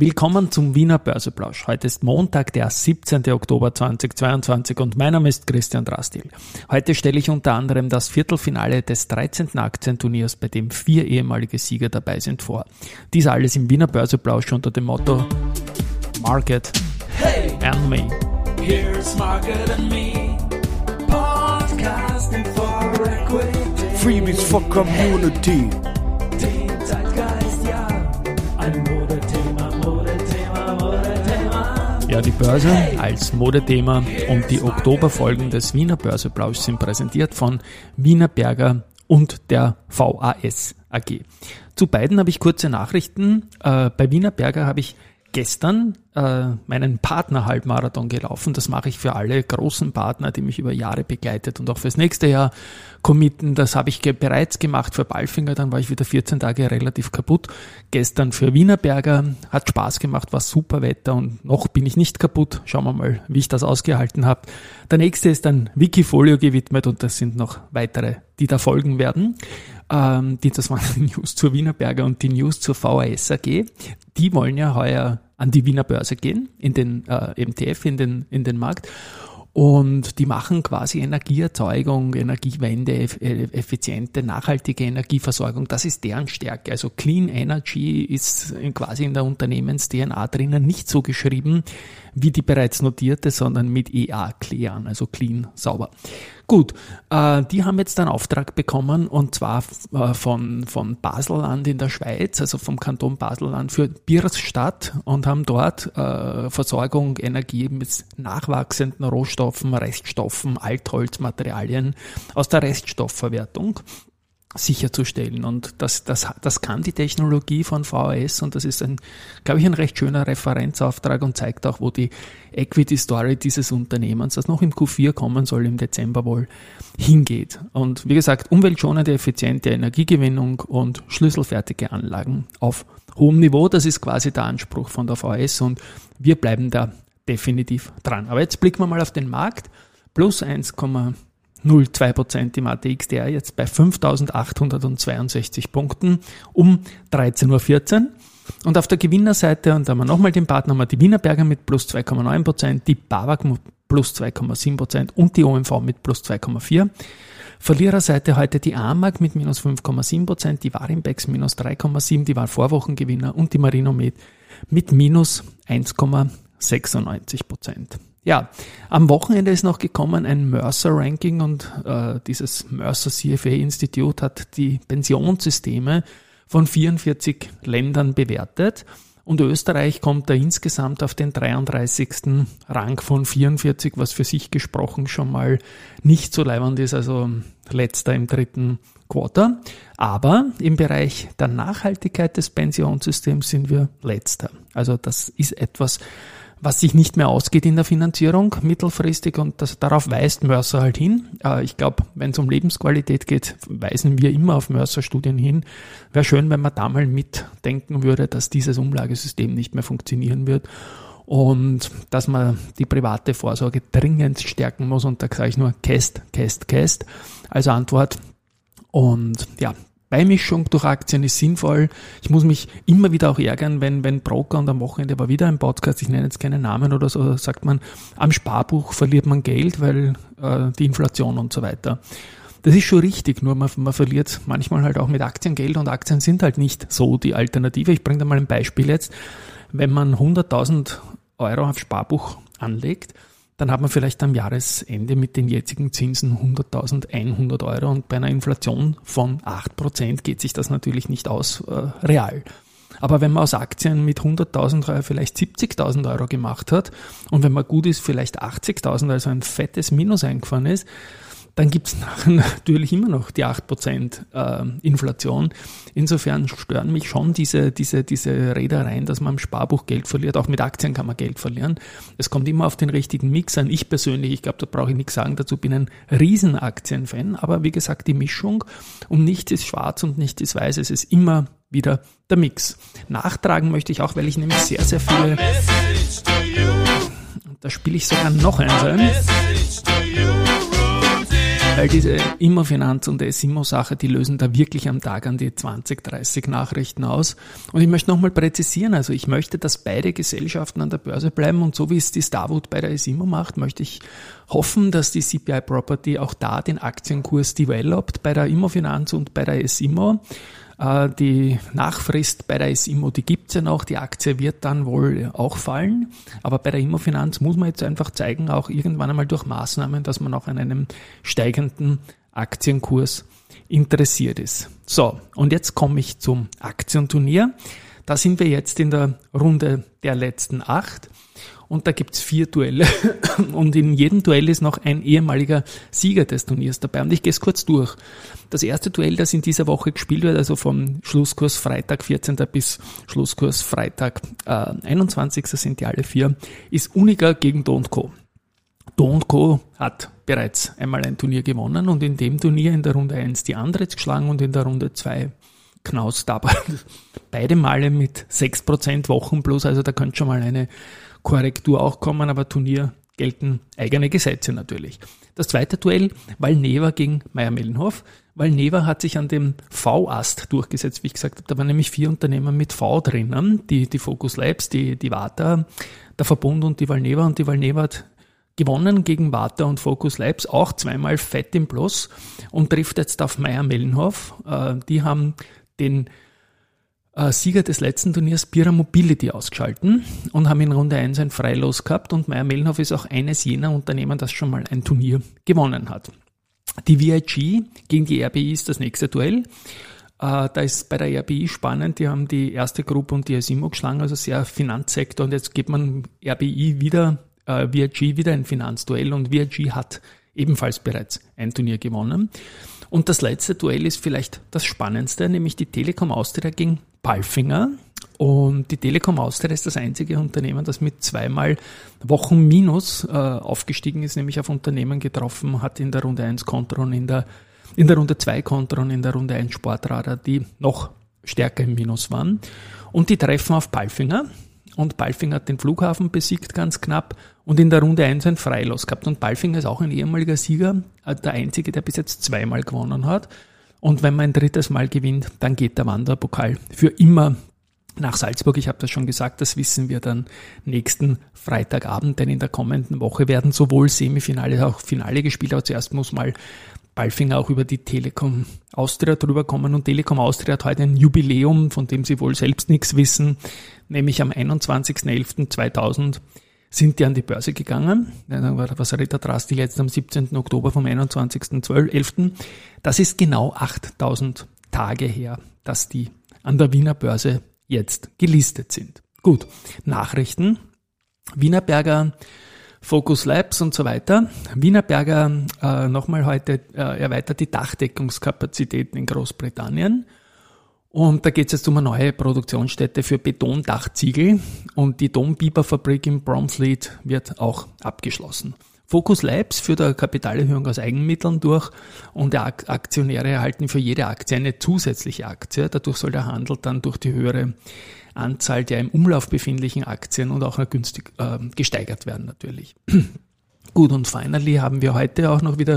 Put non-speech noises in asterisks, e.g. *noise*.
Willkommen zum Wiener Börseplausch. Heute ist Montag, der 17. Oktober 2022 und mein Name ist Christian Drastil. Heute stelle ich unter anderem das Viertelfinale des 13. Aktienturniers, bei dem vier ehemalige Sieger dabei sind, vor. Dies alles im Wiener Börseplausch unter dem Motto Market hey, and Me. Here's Market and Me. Podcasting for Equity. Freebies for Community. Ja, die Börse als Modethema und die Oktoberfolgen des Wiener Börseplausch sind präsentiert von Wiener Berger und der VAS AG. Zu beiden habe ich kurze Nachrichten. Äh, bei Wiener Berger habe ich gestern äh, meinen Partner-Halbmarathon gelaufen. Das mache ich für alle großen Partner, die mich über Jahre begleitet und auch fürs nächste Jahr committen. Das habe ich ge bereits gemacht für Ballfinger, dann war ich wieder 14 Tage relativ kaputt. Gestern für Wienerberger, hat Spaß gemacht, war super Wetter und noch bin ich nicht kaputt. Schauen wir mal, wie ich das ausgehalten habe. Der nächste ist dann Wikifolio gewidmet und das sind noch weitere, die da folgen werden. Ähm, das waren die News zur Wienerberger und die News zur VAS AG. Die wollen ja heuer an die Wiener Börse gehen, in den äh, MTF, in den, in den Markt. Und die machen quasi Energieerzeugung, Energiewende, effiziente, nachhaltige Energieversorgung. Das ist deren Stärke. Also Clean Energy ist quasi in der Unternehmens-DNA drinnen nicht so geschrieben wie die bereits notierte, sondern mit EA klären, also clean, sauber. Gut, äh, die haben jetzt einen Auftrag bekommen und zwar äh, von, von Baselland in der Schweiz, also vom Kanton Baselland für Biersstadt und haben dort äh, Versorgung, Energie mit nachwachsenden Rohstoffen, Reststoffen, Altholzmaterialien aus der Reststoffverwertung sicherzustellen. Und das, das, das kann die Technologie von VHS und das ist ein, glaube ich, ein recht schöner Referenzauftrag und zeigt auch, wo die Equity Story dieses Unternehmens, das noch im Q4 kommen soll, im Dezember wohl, hingeht. Und wie gesagt, umweltschonende, effiziente Energiegewinnung und schlüsselfertige Anlagen auf hohem Niveau, das ist quasi der Anspruch von der VHS und wir bleiben da definitiv dran. Aber jetzt blicken wir mal auf den Markt. Plus 1, 0,2% im ATXDR jetzt bei 5.862 Punkten um 13.14 Uhr. Und auf der Gewinnerseite, und da haben wir nochmal den Partner, haben wir die Wienerberger mit plus 2,9%, die BAWAG mit plus 2,7% und die OMV mit plus 2,4%. Verliererseite heute die AMAG mit minus 5,7%, die Warimbex minus 3,7%, die war Vorwochengewinner und die Marinomed mit minus 1,96%. Ja, am Wochenende ist noch gekommen ein Mercer-Ranking und äh, dieses Mercer CFA Institute hat die Pensionssysteme von 44 Ländern bewertet und Österreich kommt da insgesamt auf den 33. Rang von 44, was für sich gesprochen schon mal nicht so leibend ist, also letzter im dritten Quarter. Aber im Bereich der Nachhaltigkeit des Pensionssystems sind wir letzter. Also das ist etwas, was sich nicht mehr ausgeht in der Finanzierung mittelfristig und das, darauf weist Mercer halt hin. Äh, ich glaube, wenn es um Lebensqualität geht, weisen wir immer auf Mercer-Studien hin. Wäre schön, wenn man da mal mitdenken würde, dass dieses Umlagesystem nicht mehr funktionieren wird und dass man die private Vorsorge dringend stärken muss und da sage ich nur Cast, Cast, Cast als Antwort. Und ja, Beimischung durch Aktien ist sinnvoll. Ich muss mich immer wieder auch ärgern, wenn, wenn Broker und am Wochenende war wieder ein Podcast, ich nenne jetzt keinen Namen oder so, sagt man, am Sparbuch verliert man Geld, weil äh, die Inflation und so weiter. Das ist schon richtig, nur man, man verliert manchmal halt auch mit Aktien Geld und Aktien sind halt nicht so die Alternative. Ich bringe da mal ein Beispiel jetzt. Wenn man 100.000 Euro auf Sparbuch anlegt, dann hat man vielleicht am Jahresende mit den jetzigen Zinsen 100.100 Euro und bei einer Inflation von 8% geht sich das natürlich nicht aus äh, real. Aber wenn man aus Aktien mit 100.000 Euro vielleicht 70.000 Euro gemacht hat und wenn man gut ist, vielleicht 80.000, also ein fettes Minus eingefahren ist, dann gibt es *laughs* natürlich immer noch die 8% äh, Inflation. Insofern stören mich schon diese, diese, diese Redereien, dass man im Sparbuch Geld verliert. Auch mit Aktien kann man Geld verlieren. Es kommt immer auf den richtigen Mix an. Ich persönlich, ich glaube, da brauche ich nichts sagen dazu, bin ein Riesenaktienfan. Aber wie gesagt, die Mischung und nichts ist schwarz und nichts ist weiß. Es ist immer wieder der Mix. Nachtragen möchte ich auch, weil ich nämlich sehr, sehr viele... Da spiele ich sogar noch eins ein. Weil diese Immofinanz und Immo-Sache, die lösen da wirklich am Tag an die 20, 30 Nachrichten aus. Und ich möchte nochmal präzisieren, also ich möchte, dass beide Gesellschaften an der Börse bleiben und so wie es die Starwood bei der Esimo macht, möchte ich hoffen, dass die CPI Property auch da den Aktienkurs developt bei der Immofinanz und bei der Esimo. Äh, die Nachfrist bei der SIMO, die gibt's ja noch, die Aktie wird dann wohl auch fallen. Aber bei der Immofinanz muss man jetzt einfach zeigen, auch irgendwann einmal durch Maßnahmen, dass man auch an einem steigenden Aktienkurs interessiert ist. So, und jetzt komme ich zum Aktienturnier. Da sind wir jetzt in der Runde der letzten acht und da gibt's vier Duelle *laughs* und in jedem Duell ist noch ein ehemaliger Sieger des Turniers dabei und ich gehe es kurz durch. Das erste Duell, das in dieser Woche gespielt wird, also vom Schlusskurs Freitag 14. bis Schlusskurs Freitag äh, 21. sind die alle vier, ist Uniga gegen Do Co. Do Co hat bereits einmal ein Turnier gewonnen und in dem Turnier in der Runde 1 die Andretz geschlagen und in der Runde 2 Knaus dabei. *laughs* Beide Male mit 6% Wochenplus, also da könnte schon mal eine Korrektur auch kommen, aber Turnier gelten eigene Gesetze natürlich. Das zweite Duell, Valneva gegen Meier-Mellenhof. Valneva hat sich an dem V-Ast durchgesetzt, wie ich gesagt habe. Da waren nämlich vier Unternehmen mit V drinnen, die, die Focus Labs, die, die Vata, der Verbund und die Valneva. Und die Valneva hat gewonnen gegen Vata und Focus Labs, auch zweimal fett im Plus und trifft jetzt auf Meier-Mellenhof. Äh, die haben den Sieger des letzten Turniers Pira Mobility ausgeschalten und haben in Runde 1 ein Freilos gehabt und Meyer Mellenhof ist auch eines jener Unternehmen, das schon mal ein Turnier gewonnen hat. Die VIG gegen die RBI ist das nächste Duell. Äh, da ist bei der RBI spannend, die haben die erste Gruppe und die Asimo geschlagen, also sehr Finanzsektor und jetzt geht man RBI wieder, äh, VIG wieder ein Finanzduell und VIG hat ebenfalls bereits ein Turnier gewonnen. Und das letzte Duell ist vielleicht das spannendste, nämlich die Telekom Austria gegen Palfinger. Und die Telekom Austria ist das einzige Unternehmen, das mit zweimal Wochen Minus äh, aufgestiegen ist, nämlich auf Unternehmen getroffen hat in der Runde 1 Kontron, in der, in der Runde 2 Kontron, in der Runde 1 Sportradar, die noch stärker im Minus waren. Und die treffen auf Palfinger. Und Palfinger hat den Flughafen besiegt ganz knapp und in der Runde 1 ein Freilos gehabt. Und Palfinger ist auch ein ehemaliger Sieger, äh, der einzige, der bis jetzt zweimal gewonnen hat. Und wenn man ein drittes Mal gewinnt, dann geht der Wanderpokal für immer nach Salzburg. Ich habe das schon gesagt, das wissen wir dann nächsten Freitagabend, denn in der kommenden Woche werden sowohl Semifinale als auch Finale gespielt. Aber zuerst muss mal Balfinger auch über die Telekom Austria drüber kommen. Und Telekom Austria hat heute ein Jubiläum, von dem sie wohl selbst nichts wissen, nämlich am 21.11.2000 sind die an die Börse gegangen. Was Ritter Trust jetzt am 17. Oktober vom 21.11. Das ist genau 8000 Tage her, dass die an der Wiener Börse jetzt gelistet sind. Gut, Nachrichten. Wienerberger, Focus Labs und so weiter. Wienerberger äh, nochmal heute äh, erweitert die Dachdeckungskapazitäten in Großbritannien und da geht es jetzt um eine neue Produktionsstätte für Betondachziegel und die Dombiberfabrik in Bromfleet wird auch abgeschlossen. Focus Labs führt eine Kapitalerhöhung aus Eigenmitteln durch und die Aktionäre erhalten für jede Aktie eine zusätzliche Aktie. Dadurch soll der Handel dann durch die höhere Anzahl der im Umlauf befindlichen Aktien und auch günstig äh, gesteigert werden natürlich. *clears throat* Gut, und finally haben wir heute auch noch wieder